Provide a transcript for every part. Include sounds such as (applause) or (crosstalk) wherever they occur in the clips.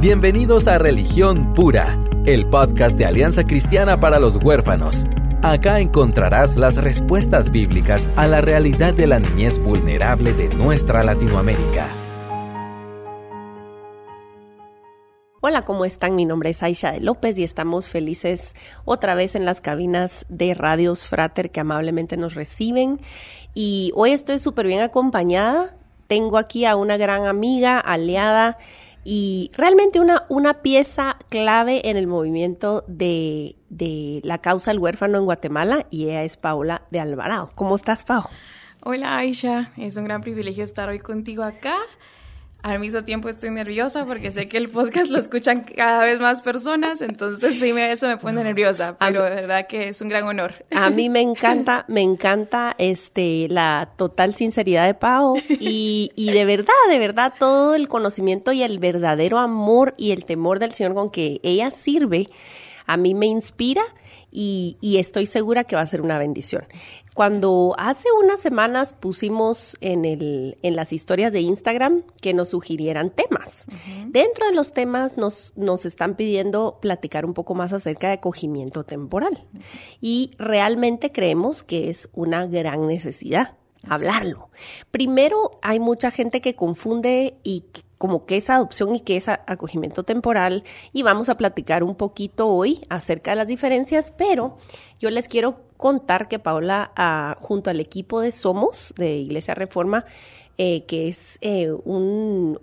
Bienvenidos a Religión Pura, el podcast de Alianza Cristiana para los Huérfanos. Acá encontrarás las respuestas bíblicas a la realidad de la niñez vulnerable de nuestra Latinoamérica. Hola, ¿cómo están? Mi nombre es Aisha de López y estamos felices otra vez en las cabinas de Radios Frater que amablemente nos reciben. Y hoy estoy súper bien acompañada. Tengo aquí a una gran amiga, aliada y realmente una, una pieza clave en el movimiento de, de la causa del huérfano en Guatemala y ella es Paula de Alvarado. ¿Cómo estás, Pau? Hola, Aisha. Es un gran privilegio estar hoy contigo acá al mismo tiempo estoy nerviosa porque sé que el podcast lo escuchan cada vez más personas, entonces sí, eso me pone nerviosa, pero de verdad que es un gran honor. A mí me encanta, (laughs) me encanta este la total sinceridad de Pau y, y de verdad, de verdad, todo el conocimiento y el verdadero amor y el temor del Señor con que ella sirve, a mí me inspira y, y, estoy segura que va a ser una bendición. Cuando hace unas semanas pusimos en, el, en las historias de Instagram que nos sugirieran temas. Dentro de los temas nos, nos están pidiendo platicar un poco más acerca de acogimiento temporal. Y realmente creemos que es una gran necesidad hablarlo. Primero, hay mucha gente que confunde y como que es adopción y que es acogimiento temporal y vamos a platicar un poquito hoy acerca de las diferencias, pero yo les quiero contar que Paola, ah, junto al equipo de Somos, de Iglesia Reforma, eh, que es eh,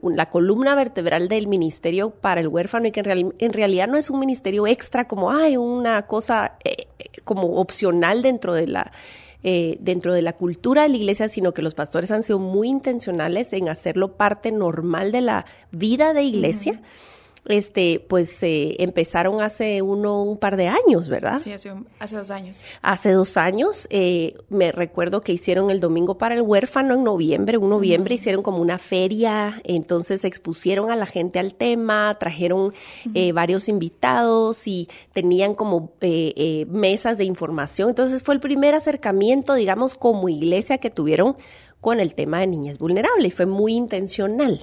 la columna vertebral del Ministerio para el Huérfano y que en, realidad no es un ministerio extra como, hay una cosa eh, como opcional dentro de la eh, dentro de la cultura de la iglesia, sino que los pastores han sido muy intencionales en hacerlo parte normal de la vida de iglesia este, pues eh, empezaron hace uno, un par de años, ¿verdad? Sí, hace, hace dos años. Hace dos años, eh, me recuerdo que hicieron el Domingo para el Huérfano en noviembre, un noviembre hicieron como una feria, entonces expusieron a la gente al tema, trajeron eh, varios invitados y tenían como mesas de información, entonces fue el primer acercamiento, digamos, como iglesia que tuvieron con el tema de niñez vulnerable y fue muy intencional.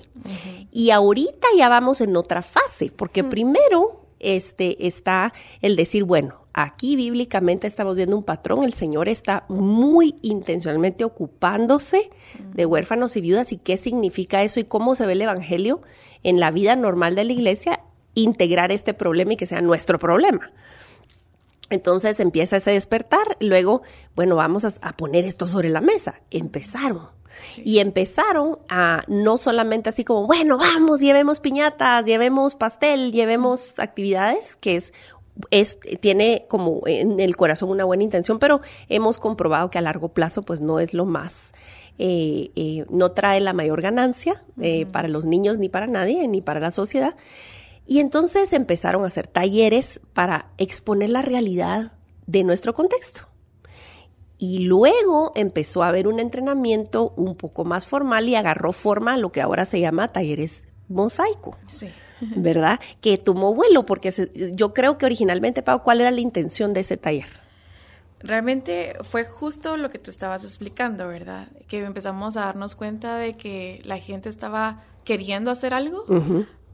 Y ahorita ya vamos en otra fase, porque primero este, está el decir, bueno, aquí bíblicamente estamos viendo un patrón, el Señor está muy intencionalmente ocupándose de huérfanos y viudas y qué significa eso y cómo se ve el Evangelio en la vida normal de la iglesia, integrar este problema y que sea nuestro problema. Entonces empieza ese despertar, luego, bueno, vamos a, poner esto sobre la mesa. Empezaron. Y empezaron a no solamente así como, bueno, vamos, llevemos piñatas, llevemos pastel, llevemos actividades, que es es, tiene como en el corazón una buena intención, pero hemos comprobado que a largo plazo pues no es lo más, eh, eh, no trae la mayor ganancia eh, para los niños ni para nadie, ni para la sociedad. Y entonces empezaron a hacer talleres para exponer la realidad de nuestro contexto. Y luego empezó a haber un entrenamiento un poco más formal y agarró forma a lo que ahora se llama talleres mosaico. Sí. ¿Verdad? Que tomó vuelo, porque yo creo que originalmente, Pau, ¿cuál era la intención de ese taller? Realmente fue justo lo que tú estabas explicando, ¿verdad? Que empezamos a darnos cuenta de que la gente estaba queriendo hacer algo,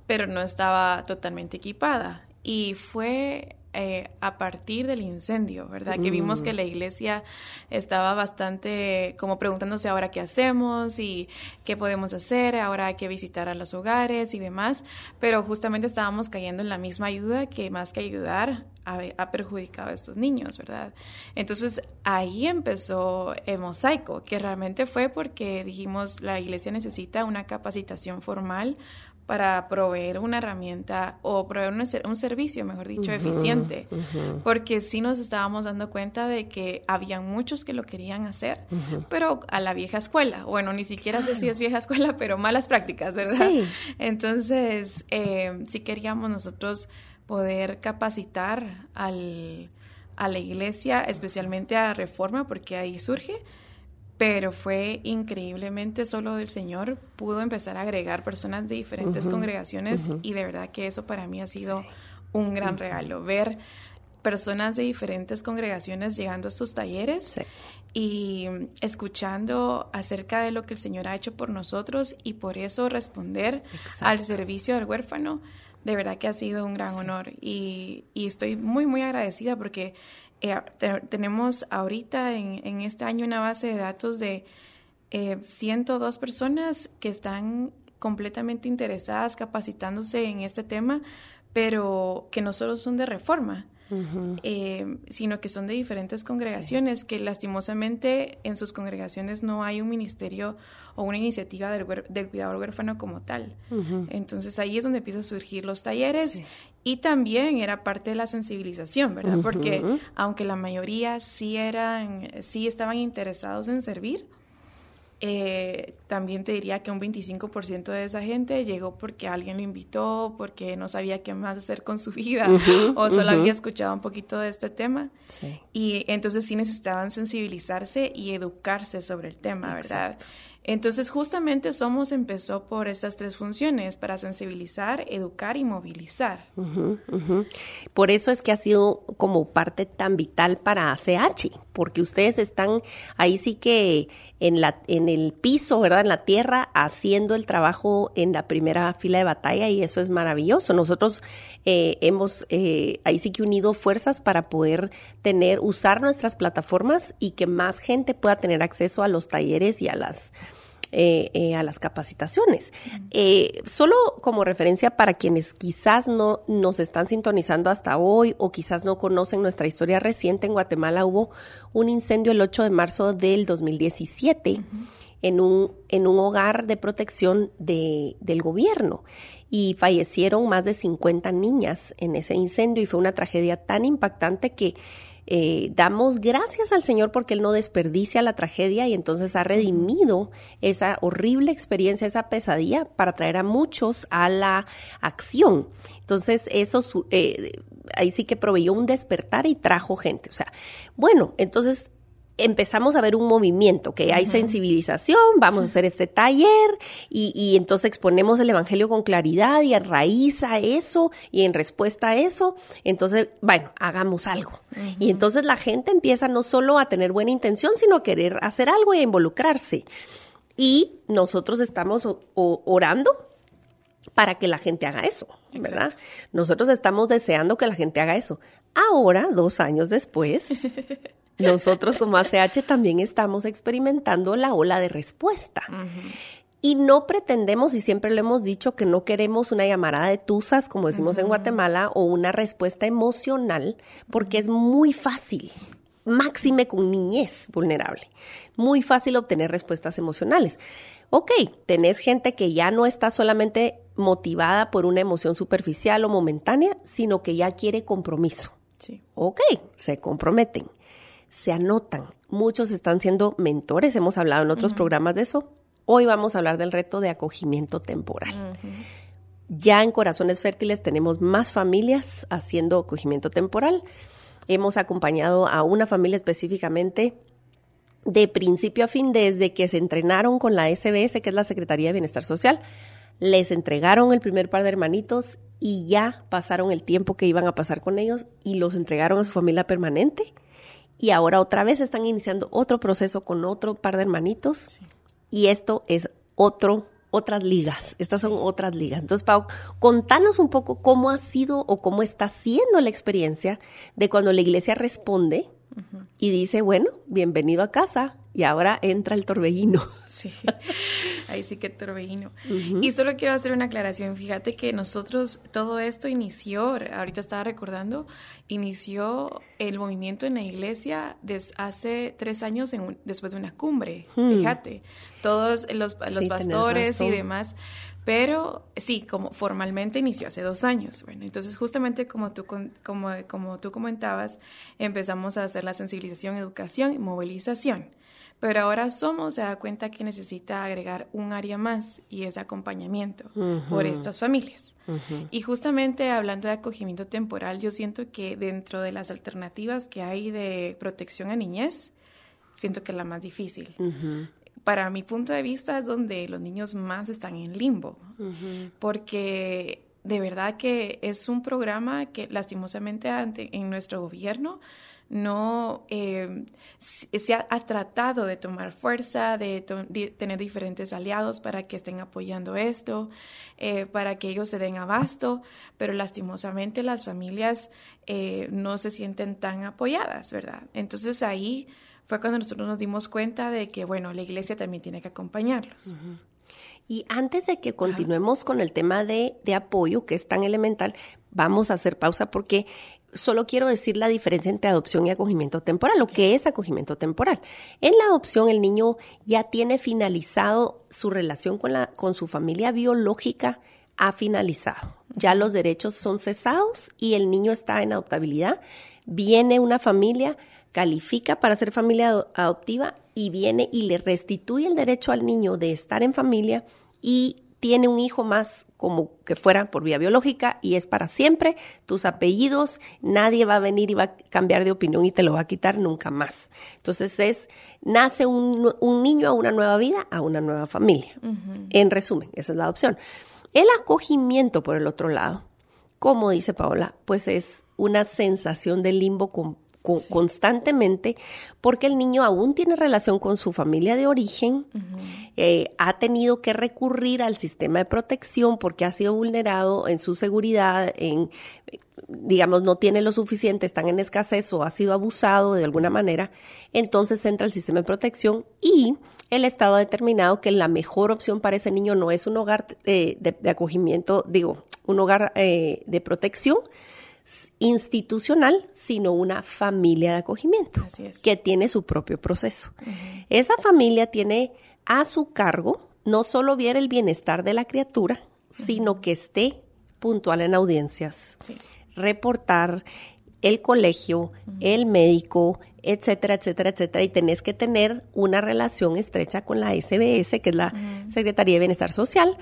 pero no estaba totalmente equipada. Y fue eh, a partir del incendio, ¿verdad? Que vimos que la iglesia estaba bastante como preguntándose ahora qué hacemos y qué podemos hacer, ahora hay que visitar a los hogares y demás, pero justamente estábamos cayendo en la misma ayuda que más que ayudar ha, perjudicado a estos niños, ¿verdad? Entonces ahí empezó el mosaico, que realmente fue porque dijimos la iglesia necesita una capacitación formal para proveer una herramienta o proveer un, servicio, mejor dicho, eficiente. Porque sí nos estábamos dando cuenta de que había muchos que lo querían hacer, pero a la vieja escuela. Bueno, ni siquiera sé si es vieja escuela, pero malas prácticas, ¿verdad? Sí. Entonces, eh, sí queríamos nosotros poder capacitar al, a la iglesia, especialmente a Reforma, porque ahí surge pero fue increíblemente solo del Señor, pudo empezar a agregar personas de diferentes congregaciones y de verdad que eso para mí ha sido un gran regalo, ver personas de diferentes congregaciones llegando a estos talleres y escuchando acerca de lo que el Señor ha hecho por nosotros y por eso responder al servicio del huérfano de verdad que ha sido un gran honor y, y, estoy muy, muy agradecida porque eh, tenemos ahorita en, en, este año una base de datos de eh, 102 personas que están completamente interesadas capacitándose en este tema, pero que no solo son de reforma, eh, sino que son de diferentes congregaciones, que lastimosamente en sus congregaciones no hay un ministerio o una iniciativa del, del cuidador huérfano como tal. Entonces ahí es donde empiezan a surgir los talleres y también era parte de la sensibilización, ¿verdad? Porque aunque la mayoría sí eran, sí estaban interesados en servir, eh, también te diría que un 25% de esa gente llegó porque alguien lo invitó, porque no sabía qué más hacer con su vida o solo había escuchado un poquito de este tema. Y entonces sí necesitaban sensibilizarse y educarse sobre el tema, ¿verdad? Entonces, justamente Somos empezó por estas tres funciones, para sensibilizar, educar y movilizar. Por eso es que ha sido como parte tan vital para ACH, porque ustedes están ahí sí que en, la, en el piso, ¿verdad? En la tierra, haciendo el trabajo en la primera fila de batalla y eso es maravilloso. Nosotros eh, hemos eh, ahí sí que unido fuerzas para poder tener, usar nuestras plataformas y que más gente pueda tener acceso a los talleres y a las eh, eh, a las capacitaciones. Eh, solo como referencia para quienes quizás no nos están sintonizando hasta hoy o quizás no conocen nuestra historia reciente, en Guatemala hubo un incendio el 8 de marzo del 2017 en, un, en un hogar de protección de, del gobierno y fallecieron más de 50 niñas en ese incendio y fue una tragedia tan impactante que eh, damos gracias al Señor porque Él no desperdicia la tragedia y entonces ha redimido esa horrible experiencia, esa pesadilla para traer a muchos a la acción. Entonces eso eh, ahí sí que proveyó un despertar y trajo gente. O sea, bueno, entonces empezamos a ver un movimiento, que hay sensibilización, vamos a hacer este taller y, y, entonces exponemos el Evangelio con claridad y a raíz a eso y en respuesta a eso, entonces, bueno, hagamos algo. Y entonces la gente empieza no solo a tener buena intención, sino a querer hacer algo y a involucrarse. Y nosotros estamos orando para que la gente haga eso, ¿verdad? Nosotros estamos deseando que la gente haga eso. Ahora, dos años después, (laughs) nosotros como ACH también estamos experimentando la ola de respuesta. Y no pretendemos, y siempre lo hemos dicho, que no queremos una llamarada de tusas, como decimos en Guatemala, o una respuesta emocional, porque es muy fácil, máxime con niñez vulnerable, muy fácil obtener respuestas emocionales. Ok, tenés gente que ya no está solamente motivada por una emoción superficial o momentánea, sino que ya quiere compromiso. Sí. Ok, se comprometen se anotan. Muchos están siendo mentores, hemos hablado en otros programas de eso. Hoy vamos a hablar del reto de acogimiento temporal. Ya en Corazones Fértiles tenemos más familias haciendo acogimiento temporal. Hemos acompañado a una familia específicamente de principio a fin desde que se entrenaron con la SBS, que es la Secretaría de Bienestar Social. Les entregaron el primer par de hermanitos y ya pasaron el tiempo que iban a pasar con ellos y los entregaron a su familia permanente y ahora otra vez están iniciando otro proceso con otro par de hermanitos. Y esto es otro otras ligas, estas son otras ligas. Entonces, Pau, contanos un poco cómo ha sido o cómo está siendo la experiencia de cuando la iglesia responde y dice, bueno, bienvenido a casa, y ahora entra el torbellino. (laughs) Sí, ahí sí que torbellino. Y solo quiero hacer una aclaración. Fíjate que nosotros, todo esto inició, ahorita estaba recordando, inició el movimiento en la iglesia hace tres años después de una cumbre. Hmm. Fíjate, todos los, los pastores y demás. Pero sí, como formalmente inició hace dos años. Bueno, entonces justamente como tú, como, como tú comentabas, empezamos a hacer la sensibilización, educación y movilización. Pero ahora Somos se da cuenta que necesita agregar un área más y es acompañamiento por estas familias. Y justamente hablando de acogimiento temporal, yo siento que dentro de las alternativas que hay de protección a niñez, siento que es la más difícil. Para mi punto de vista es donde los niños más están en limbo, porque de verdad que es un programa que lastimosamente en nuestro gobierno no eh, se ha, tratado de tomar fuerza, de, tener diferentes aliados para que estén apoyando esto, eh, para que ellos se den abasto, pero lastimosamente las familias eh, no se sienten tan apoyadas, ¿verdad? Entonces ahí fue cuando nosotros nos dimos cuenta de que, bueno, la iglesia también tiene que acompañarlos. Y antes de que continuemos con el tema de, de apoyo, que es tan elemental, vamos a hacer pausa porque solo quiero decir la diferencia entre adopción y acogimiento temporal, lo que es acogimiento temporal. En la adopción el niño ya tiene finalizado su relación con, la, con su familia biológica, ha finalizado. Ya los derechos son cesados y el niño está en adoptabilidad. Viene una familia, califica para ser familia adoptiva y viene y le restituye el derecho al niño de estar en familia y tiene un hijo más como que fuera por vía biológica y es para siempre, tus apellidos, nadie va a venir y va a cambiar de opinión y te lo va a quitar nunca más. Entonces es, nace un, niño a una nueva vida, a una nueva familia. En resumen, esa es la adopción. El acogimiento, por el otro lado, como dice Paola, pues es una sensación de limbo constantemente porque el niño aún tiene relación con su familia de origen, eh, ha tenido que recurrir al sistema de protección porque ha sido vulnerado en su seguridad, en digamos, no tiene lo suficiente, están en escasez o ha sido abusado de alguna manera, entonces entra el sistema de protección y el Estado ha determinado que la mejor opción para ese niño no es un hogar eh, de, acogimiento, digo, un hogar eh, de protección, institucional, sino una familia de acogimiento que tiene su propio proceso. Esa familia tiene a su cargo no solo ver el bienestar de la criatura, sino que esté puntual en audiencias, reportar el colegio, el médico, etcétera, etcétera, etcétera, y tenés que tener una relación estrecha con la SBS, que es la Secretaría de Bienestar Social,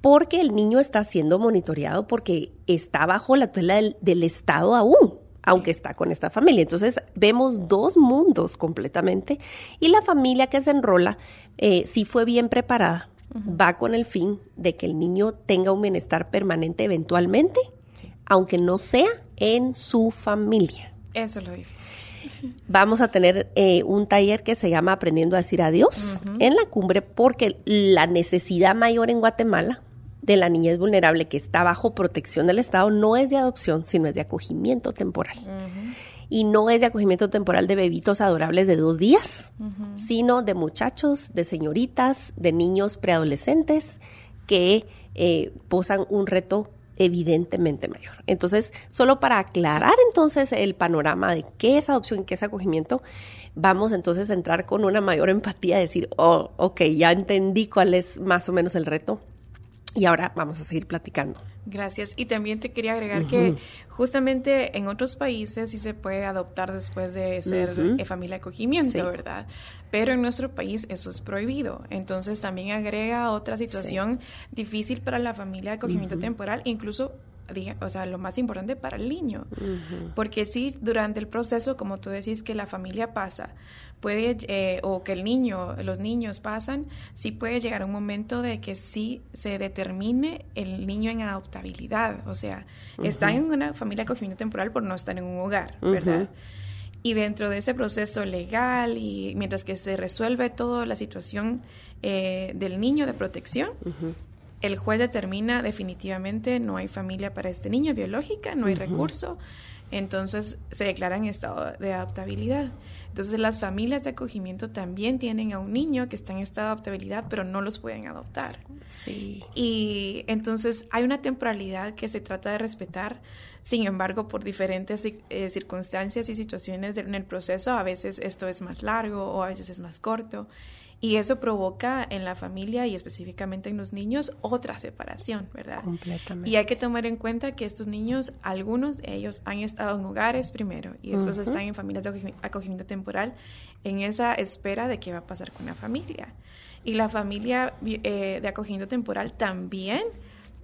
porque el niño está siendo monitoreado porque está bajo la tutela del, Estado aún aunque está con esta familia. Entonces vemos dos mundos completamente y la familia que se enrola, eh, si fue bien preparada, va con el fin de que el niño tenga un bienestar permanente eventualmente, aunque no sea en su familia. Eso lo digo. (laughs) Vamos a tener eh, un taller que se llama Aprendiendo a decir adiós en la cumbre porque la necesidad mayor en Guatemala de la niñez vulnerable que está bajo protección del Estado no es de adopción, sino es de acogimiento temporal. Y no es de acogimiento temporal de bebitos adorables de dos días, sino de muchachos, de señoritas, de niños preadolescentes que eh, posan un reto evidentemente mayor. Entonces, solo para aclarar entonces el panorama de qué es adopción y qué es acogimiento, vamos entonces a entrar con una mayor empatía, decir, oh, ok, ya entendí cuál es más o menos el reto y ahora vamos a seguir platicando. Gracias. Y también te quería agregar que justamente en otros países sí se puede adoptar después de ser eh, familia de acogimiento, ¿verdad? Pero en nuestro país eso es prohibido. Entonces también agrega otra situación difícil para la familia de acogimiento temporal, incluso o sea, lo más importante para el niño. Porque si durante el proceso, como tú decís, que la familia pasa, puede, eh, o que el niño, los niños pasan, sí puede llegar un momento de que sí se determine el niño en adoptabilidad. O sea, está en una familia de acogimiento temporal por no estar en un hogar, ¿verdad? Y dentro de ese proceso legal y mientras que se resuelve toda la situación eh, del niño de protección, el juez determina definitivamente no hay familia para este niño biológica, no hay recurso, entonces se declara en estado de adaptabilidad. Entonces las familias de acogimiento también tienen a un niño que está en estado de adaptabilidad, pero no los pueden adoptar. Sí. Y entonces hay una temporalidad que se trata de respetar. Sin embargo, por diferentes eh, circunstancias y situaciones en el proceso, a veces esto es más largo o a veces es más corto. Y eso provoca en la familia y específicamente en los niños otra separación, ¿verdad? Completamente. Y hay que tomar en cuenta que estos niños, algunos de ellos han estado en hogares primero y después están en familias de acogimiento temporal en esa espera de qué va a pasar con la familia. Y la familia eh, de acogimiento temporal también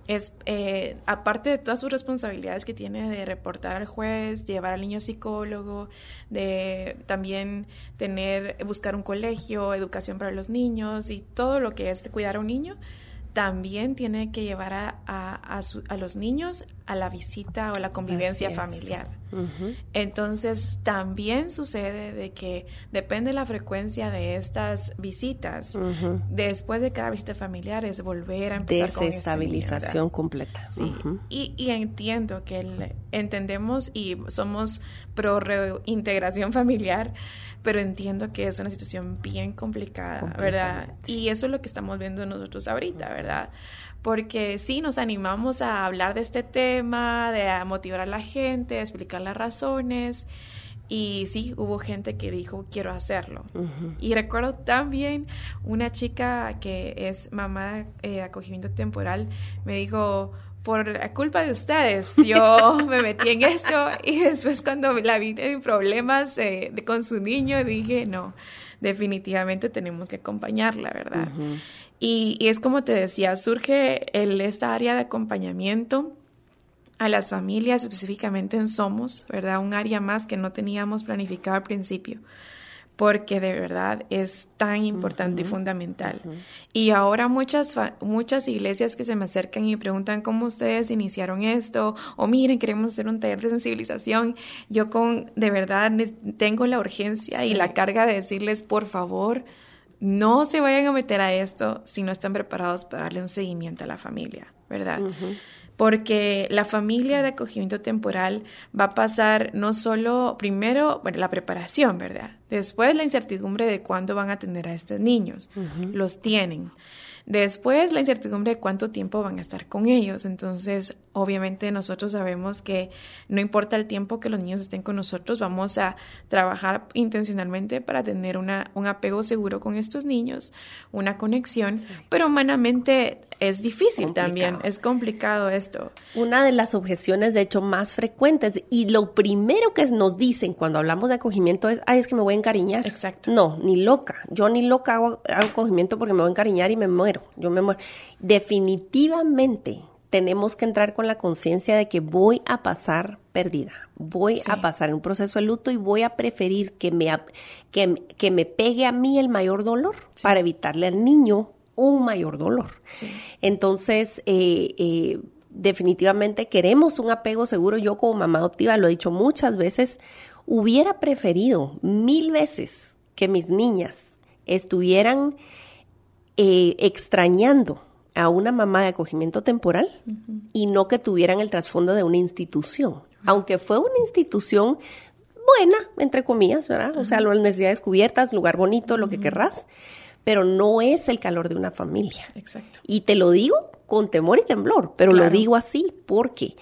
es, eh, aparte de todas sus responsabilidades que tiene de reportar al juez, llevar al niño psicólogo, de también tener, buscar un colegio, educación para los niños y todo lo que es cuidar a un niño, también tiene que llevar a, a, los niños a la visita o la convivencia familiar. Entonces, también sucede de que depende de la frecuencia de estas visitas, después de cada visita familiar es volver a empezar con Desestabilización completa. Sí, y, y, entiendo que entendemos y somos pro reintegración familiar, pero entiendo que es una situación bien complicada, ¿verdad? Y eso es lo que estamos viendo nosotros ahorita, ¿verdad? Porque sí, nos animamos a hablar de este tema, de motivar a la gente, a explicar las razones. Y sí, hubo gente que dijo, quiero hacerlo. Y recuerdo también una chica que es mamá de eh, acogimiento temporal, me dijo, por culpa de ustedes, (laughs) yo me metí en esto y después cuando la vi en problemas eh, con su niño dije, no, definitivamente tenemos que acompañarla, ¿verdad? y, y, es como te decía, surge el, esta área de acompañamiento a las familias, específicamente en Somos, ¿verdad? Un área más que no teníamos planificado al principio porque de verdad es tan importante y fundamental. Y ahora muchas, muchas iglesias que se me acercan y preguntan cómo ustedes iniciaron esto, o miren, queremos hacer un taller de sensibilización, yo con, de verdad, tengo la urgencia y la carga de decirles, por favor, no se vayan a meter a esto si no están preparados para darle un seguimiento a la familia, ¿verdad? Porque la familia de acogimiento temporal va a pasar no solo primero, bueno, la preparación, ¿verdad? Después la incertidumbre de cuándo van a atender a estos niños. Los tienen. Después, la incertidumbre de cuánto tiempo van a estar con ellos. Entonces, obviamente nosotros sabemos que no importa el tiempo que los niños estén con nosotros, vamos a trabajar intencionalmente para tener una, un apego seguro con estos niños, una conexión, pero humanamente es difícil también, es complicado esto. Una de las objeciones, de hecho, más frecuentes y lo primero que nos dicen cuando hablamos de acogimiento es, ay, es que me voy a encariñar. Exacto. No, ni loca. Yo ni loca hago, hago acogimiento porque me voy a encariñar y me muero yo me muero. Definitivamente tenemos que entrar con la conciencia de que voy a pasar perdida, voy a pasar un proceso de luto y voy a preferir que me, que, que me pegue a mí el mayor dolor para evitarle al niño un mayor dolor. Entonces, eh, eh, definitivamente queremos un apego seguro. Yo como mamá adoptiva, lo he dicho muchas veces, hubiera preferido mil veces que mis niñas estuvieran eh, extrañando a una mamá de acogimiento temporal y no que tuvieran el trasfondo de una institución. Aunque fue una institución buena, entre comillas, ¿verdad? O sea, las necesidades cubiertas, lugar bonito, lo que querrás, pero no es el calor de una familia. Exacto. Y te lo digo con temor y temblor, pero lo digo así porque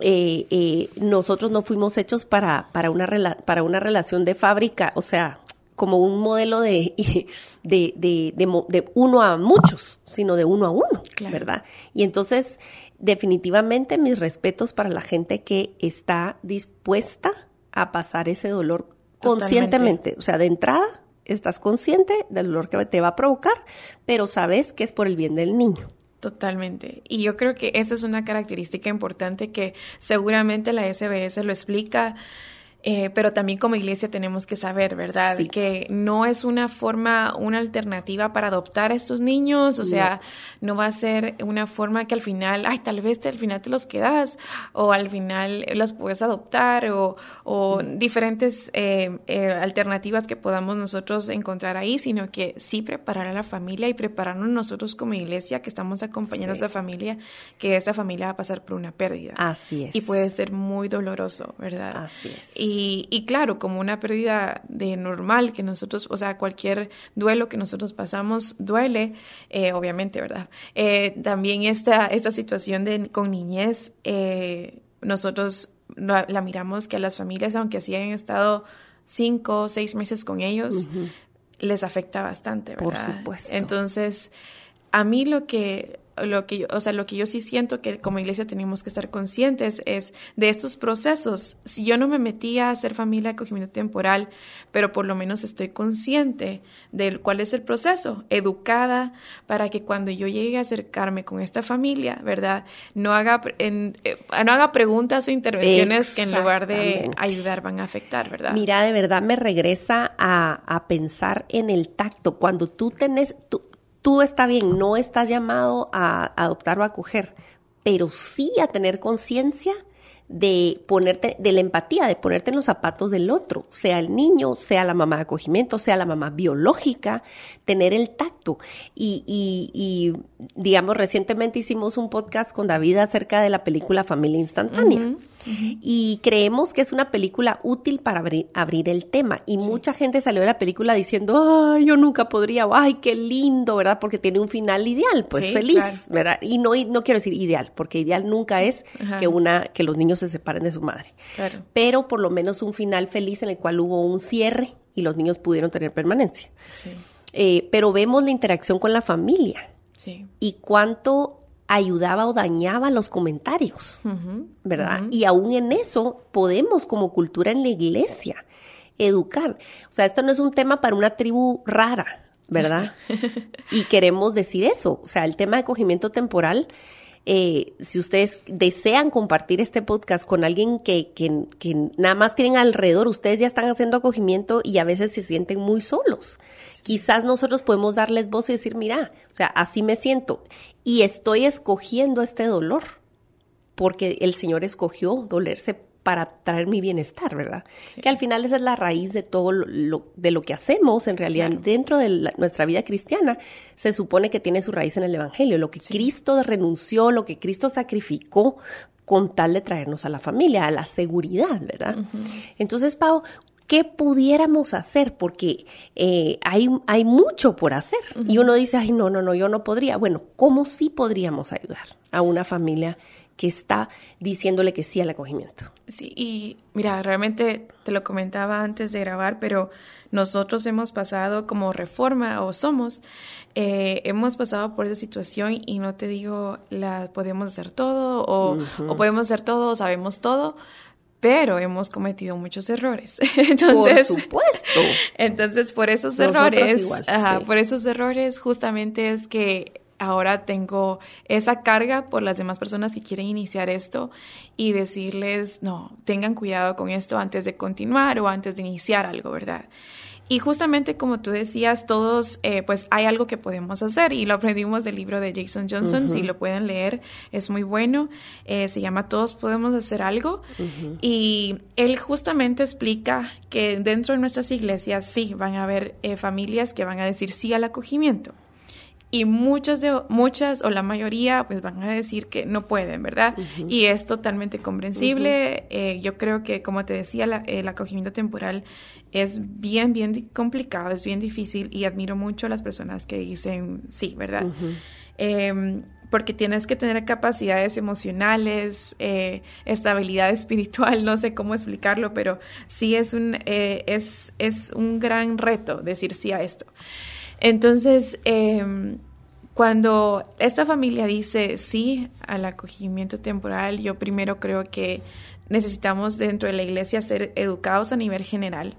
eh, eh, nosotros no fuimos hechos para, para, una para una relación de fábrica, o sea, como un modelo de, (laughs) de, de, de, uno a muchos, sino de uno a uno, ¿verdad? Y entonces, definitivamente mis respetos para la gente que está dispuesta a pasar ese dolor conscientemente. O sea, de entrada, estás consciente del dolor que te va a provocar, pero sabes que es por el bien del niño. Totalmente. Y yo creo que esa es una característica importante que seguramente la SBS lo explica eh, pero también como iglesia tenemos que saber, ¿verdad? Que no es una forma, una alternativa para adoptar a estos niños, o sea, no va a ser una forma que al final, ay, tal vez al final te los quedas, o al final los puedes adoptar, o, o diferentes eh, eh, alternativas que podamos nosotros encontrar ahí, sino que sí preparar a la familia y prepararnos nosotros como iglesia que estamos acompañando a esa familia, que esta familia va a pasar por una pérdida. Así es. Y puede ser muy doloroso, ¿verdad? Así es. Y y, claro, como una pérdida de normal que nosotros, o sea, cualquier duelo que nosotros pasamos duele, eh, obviamente, ¿verdad? Eh, también esta, esta situación de, con niñez, eh, nosotros la, miramos que a las familias, aunque así hayan estado cinco o seis meses con ellos, les afecta bastante, ¿verdad? Por supuesto. Entonces, a mí lo que lo que yo, o sea, lo que yo sí siento que como iglesia tenemos que estar conscientes es de estos procesos. Si yo no me metía a hacer familia de acogimiento temporal, pero por lo menos estoy consciente de cuál es el proceso, educada para que cuando yo llegue a acercarme con esta familia, ¿verdad? No haga, en, eh, no haga preguntas o intervenciones que en lugar de ayudar van a afectar, ¿verdad? Mira, de verdad me regresa a, a pensar en el tacto. Cuando tú tenés, tú, tú está bien, no estás llamado a adoptar o a acoger, pero sí a tener conciencia de ponerte, de la empatía, de ponerte en los zapatos del otro, sea el niño, sea la mamá de acogimiento, sea la mamá biológica, tener el tacto. Y, y, y digamos, recientemente hicimos un podcast con David acerca de la película Familia Instantánea. Y creemos que es una película útil para abrir, abrir el tema. Y mucha gente salió de la película diciendo, ay, yo nunca podría, ay, qué lindo, ¿verdad? Porque tiene un final ideal, pues feliz, ¿verdad? Y no, no quiero decir ideal, porque ideal nunca es que una, que los niños se separen de su madre. Pero por lo menos un final feliz en el cual hubo un cierre y los niños pudieron tener permanencia. Eh, pero vemos la interacción con la familia. Y cuánto ayudaba o dañaba los comentarios, ¿verdad? Y aún en eso podemos como cultura en la iglesia educar. O sea, esto no es un tema para una tribu rara, ¿verdad? (laughs) y queremos decir eso. O sea, el tema de acogimiento temporal, eh, si ustedes desean compartir este podcast con alguien que, que, que, nada más tienen alrededor, ustedes ya están haciendo acogimiento y a veces se sienten muy solos. Quizás nosotros podemos darles voz y decir, mira, o sea, así me siento y estoy escogiendo este dolor porque el Señor escogió dolerse para traer mi bienestar, ¿verdad? Que al final esa es la raíz de todo lo, de lo que hacemos, en realidad, dentro de nuestra vida cristiana, se supone que tiene su raíz en el Evangelio, lo que Cristo renunció, lo que Cristo sacrificó con tal de traernos a la familia, a la seguridad, ¿verdad? Entonces, Pau, ¿qué pudiéramos hacer? Porque eh, hay, hay mucho por hacer. Y uno dice, ay, no, no, no, yo no podría. Bueno, ¿cómo sí podríamos ayudar a una familia que está diciéndole que sí al acogimiento? Sí, y mira, realmente te lo comentaba antes de grabar, pero nosotros hemos pasado como reforma o somos, eh, hemos pasado por esa situación y no te digo, la podemos hacer todo o, o podemos hacer todo o sabemos todo, pero hemos cometido muchos errores. (laughs) entonces, por supuesto. (laughs) Entonces, por esos errores, por esos errores justamente es que ahora tengo esa carga por las demás personas que quieren iniciar esto y decirles, no, tengan cuidado con esto antes de continuar o antes de iniciar algo, ¿verdad? Y justamente como tú decías, todos, eh, pues hay algo que podemos hacer y lo aprendimos del libro de Jason Johnson, si lo pueden leer, es muy bueno, eh, se llama Todos podemos hacer algo y él justamente explica que dentro de nuestras iglesias sí van a haber eh, familias que van a decir sí al acogimiento y muchas de muchas o la mayoría pues van a decir que no pueden, ¿verdad? Y es totalmente comprensible. Eh, yo creo que como te decía el acogimiento temporal es bien bien complicado, es bien difícil y admiro mucho a las personas que dicen sí, ¿verdad? Em, porque tienes que tener capacidades emocionales, eh, estabilidad espiritual, no sé cómo explicarlo, pero sí es un, eh, es, es un gran reto decir sí a esto. Entonces, em, cuando esta familia dice sí al acogimiento temporal, yo primero creo que necesitamos dentro de la iglesia ser educados a nivel general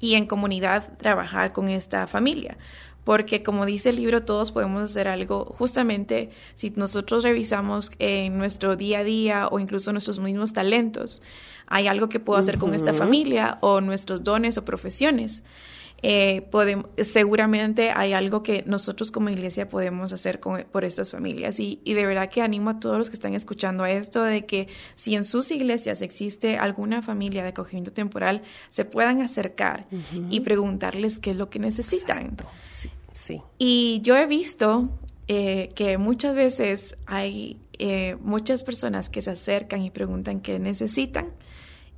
y en comunidad trabajar con esta familia. Porque como dice el libro, todos podemos hacer algo. Justamente si nosotros revisamos en nuestro día a día o incluso nuestros mismos talentos, hay algo que puedo hacer con esta familia o nuestros dones o profesiones eh, podemos, seguramente hay algo que nosotros como iglesia podemos hacer por estas familias. Y, de verdad que animo a todos los que están escuchando a esto de que si en sus iglesias existe alguna familia de acogimiento temporal, se puedan acercar y preguntarles qué es lo que necesitan. Sí, Y yo he visto eh, que muchas veces hay eh, muchas personas que se acercan y preguntan qué necesitan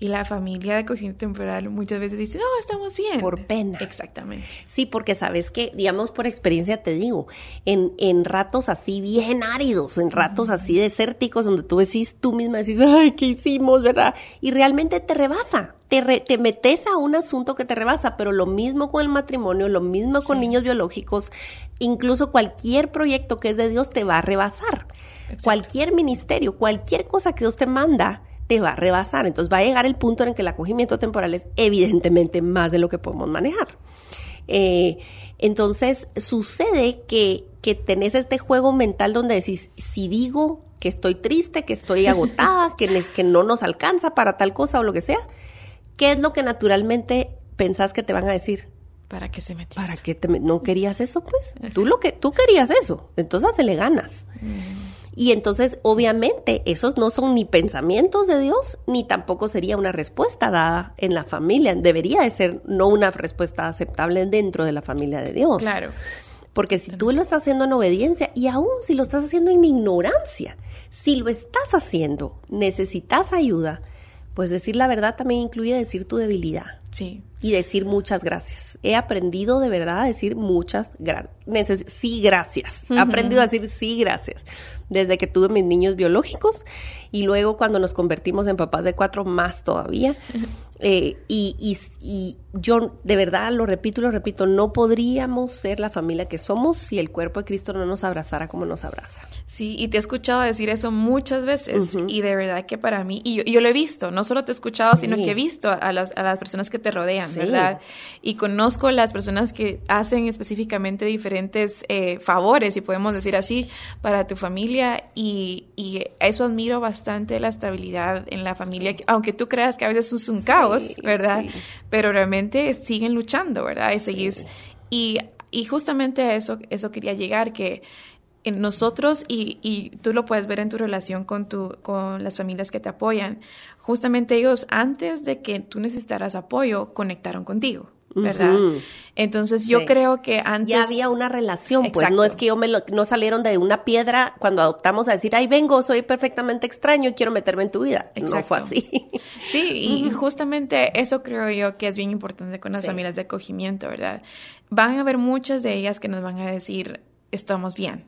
y la familia de acogimiento temporal muchas veces dice, no, estamos bien. Por pena. Exactamente. Sí, porque sabes que, digamos, por experiencia te digo, en, en ratos así bien áridos, en ratos así desérticos, donde tú decís, tú misma decís, ay, ¿qué hicimos, verdad? Y realmente te rebasa. Te, te metes a un asunto que te rebasa, pero lo mismo con el matrimonio, lo mismo con niños biológicos, incluso cualquier proyecto que es de Dios te va a rebasar. Cualquier ministerio, cualquier cosa que Dios te manda, te va a rebasar. Entonces va a llegar el punto en el que el acogimiento temporal es evidentemente más de lo que podemos manejar. Eh, entonces sucede que, que tenés este juego mental donde decís, si digo que estoy triste, que estoy (laughs) agotada, que, que no nos alcanza para tal cosa o lo que sea, ¿qué es lo que naturalmente pensás que te van a decir? ¿Para qué se metió? ¿Para qué te no querías eso, pues? (laughs) Tú lo que tú querías eso, entonces se le ganas. Mm. Y entonces, obviamente, esos no son ni pensamientos de Dios, ni tampoco sería una respuesta dada en la familia. Debería de ser no una respuesta aceptable dentro de la familia de Dios. Claro. Porque si tú lo estás haciendo en obediencia y aún si lo estás haciendo en ignorancia, si lo estás haciendo, necesitas ayuda, pues decir la verdad también incluye decir tu debilidad. Sí. Y decir muchas gracias. He aprendido de verdad a decir muchas gracias. Sí, gracias. He aprendido a decir sí, gracias desde que tuve mis niños biológicos y luego cuando nos convertimos en papás de cuatro más todavía. Eh, y, y, y, yo de verdad lo repito y lo repito, no podríamos ser la familia que somos si el cuerpo de Cristo no nos abrazara como nos abraza. Sí, y te he escuchado decir eso muchas veces y de verdad que para mí, y yo, lo he visto, no solo te he escuchado, sino que he visto a las, a las personas que te rodean, ¿verdad? Y conozco las personas que hacen específicamente diferentes eh, favores, si podemos decir así, para tu familia y, y eso admiro bastante la estabilidad en la familia, aunque tú creas que a veces es un caos, ¿verdad? Pero realmente siguen luchando, ¿verdad? Y seguís, y, y justamente a eso, eso quería llegar, que en nosotros y, y, tú lo puedes ver en tu relación con, tu, con las familias que te apoyan. Justamente ellos, antes de que tú necesitaras apoyo, conectaron contigo. ¿Verdad? Entonces yo creo que antes... Ya había una relación, pues no es que yo me lo, no salieron de una piedra cuando adoptamos a decir, ay, vengo, soy perfectamente extraño y quiero meterme en tu vida. Exacto. No fue así. Sí, y (laughs) justamente eso creo yo que es bien importante con las familias de acogimiento, ¿verdad? Van a haber muchas de ellas que nos van a decir, estamos bien,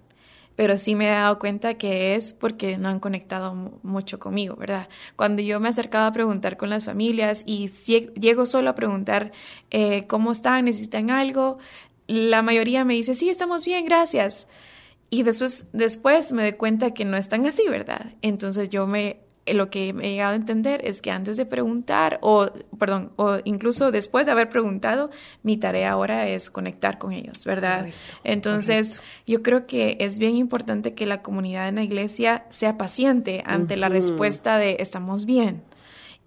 pero sí me he dado cuenta que es porque no han conectado mucho conmigo, ¿verdad? Cuando yo me he acercado a preguntar con las familias y llego solo a preguntar eh, cómo están, necesitan algo, la mayoría me dice, sí, estamos bien, gracias. Y después, después me doy cuenta que no están así, ¿verdad? Entonces yo me lo que me he llegado a entender es que antes de preguntar, o perdón, o incluso después de haber preguntado, mi tarea ahora es conectar con ellos, ¿verdad? Entonces, yo creo que es bien importante que la comunidad en la iglesia sea paciente ante la respuesta de estamos bien.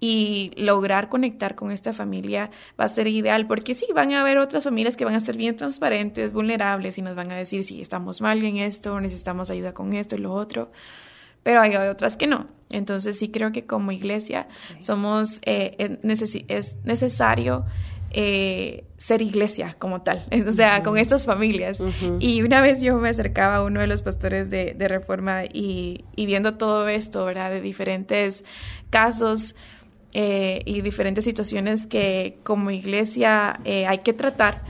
Y lograr conectar con esta familia va a ser ideal, porque sí, van a haber otras familias que van a ser bien transparentes, vulnerables y nos van a decir si estamos mal en esto, necesitamos ayuda con esto y lo otro pero hay otras que no. Entonces sí creo que como iglesia somos, eh, es, necesario eh, ser iglesia como tal, (laughs) o sea, con estas familias. Y una vez yo me acercaba a uno de los pastores de, Reforma y, viendo todo esto, ¿verdad? De diferentes casos eh, y diferentes situaciones que como iglesia hay que tratar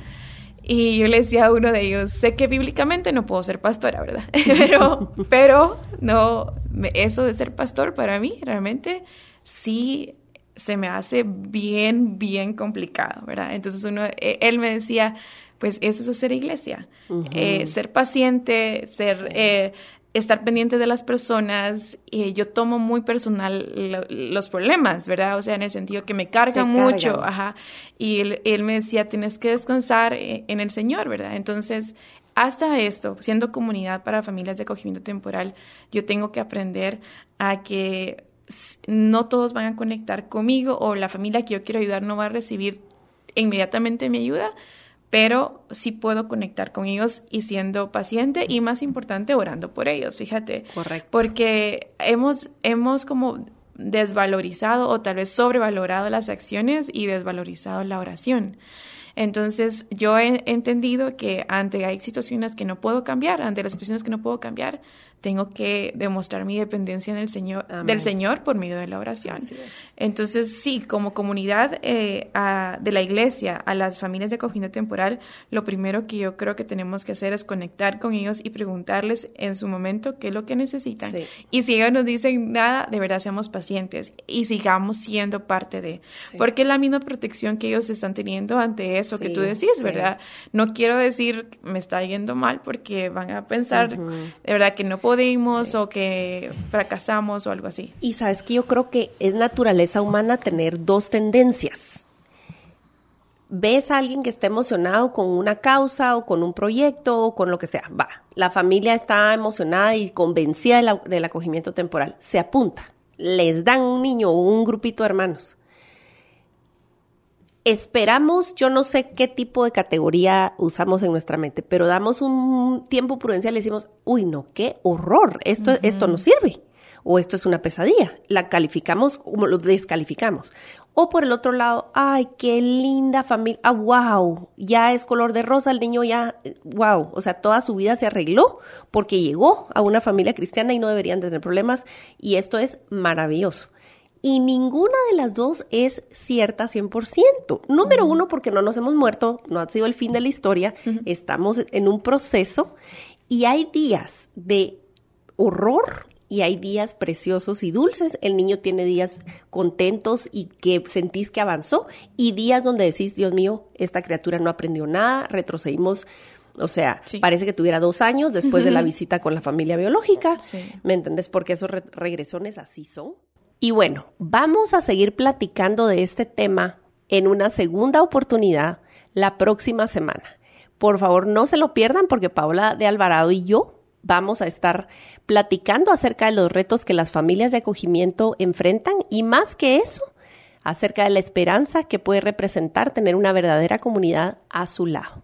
y yo le decía a uno de ellos, sé que bíblicamente no puedo ser pastora, ¿verdad? (laughs) (laughs) pero, pero no, eso de ser pastor para mí realmente sí se me hace bien, bien complicado, ¿verdad? Entonces uno, e, él me decía, pues eso es hacer iglesia, eh, ser paciente, ser, eh, estar pendiente de las personas. y yo tomo muy personal los problemas, ¿verdad? O sea, en el sentido que me cargan mucho, ajá. Y él, me decía, tienes que descansar eh, en el Señor, ¿verdad? Entonces, hasta esto, siendo comunidad para familias de acogimiento temporal, yo tengo que aprender a que no todos van a conectar conmigo o la familia que yo quiero ayudar no va a recibir inmediatamente mi ayuda, pero sí puedo conectar con ellos y siendo paciente y más importante orando por ellos, fíjate. Correcto. Porque hemos, hemos como desvalorizado o tal vez sobrevalorado las acciones y desvalorizado la oración. Entonces yo he entendido que ante hay situaciones que no puedo cambiar, ante las situaciones que no puedo cambiar, tengo que demostrar mi dependencia en el Señor, del Señor por medio de la oración. Entonces, sí, como comunidad eh, de la iglesia, a las familias de acogida temporal, lo primero que yo creo que tenemos que hacer es conectar con ellos y preguntarles en su momento qué es lo que necesitan. Y si ellos nos dicen nada, de verdad seamos pacientes y sigamos siendo parte de. Porque es la misma protección que ellos están teniendo ante eso que tú decís, ¿verdad? No quiero decir me está yendo mal porque van a pensar, de verdad, que no puedo podemos o que fracasamos o algo así. Y sabes que yo creo que es naturaleza humana tener dos tendencias. Ves a alguien que está emocionado con una causa o con un proyecto o con lo que sea. Va, la familia está emocionada y convencida del acogimiento temporal. Se apunta. Les dan un niño o un grupito de hermanos esperamos, yo no sé qué tipo de categoría usamos en nuestra mente, pero damos un tiempo prudencial y decimos, uy, no, qué horror, esto, esto no sirve o esto es una pesadilla. La calificamos como lo descalificamos. O por el otro lado, ay, qué linda familia, ah, wow, ya es color de rosa, el niño ya, wow, o sea, toda su vida se arregló porque llegó a una familia cristiana y no deberían tener problemas y esto es maravilloso. Y ninguna de las dos es cierta 100%. Número uno, porque no nos hemos muerto, no ha sido el fin de la historia, estamos en un proceso y hay días de horror y hay días preciosos y dulces. El niño tiene días contentos y que sentís que avanzó y días donde decís, Dios mío, esta criatura no aprendió nada, retrocedimos. O sea, parece que tuviera dos años después de la visita con la familia biológica. ¿Me entendés? Porque esos regresones así son. Y bueno, vamos a seguir platicando de este tema en una segunda oportunidad la próxima semana. Por favor, no se lo pierdan porque Paula de Alvarado y yo vamos a estar platicando acerca de los retos que las familias de acogimiento enfrentan y más que eso, acerca de la esperanza que puede representar tener una verdadera comunidad a su lado.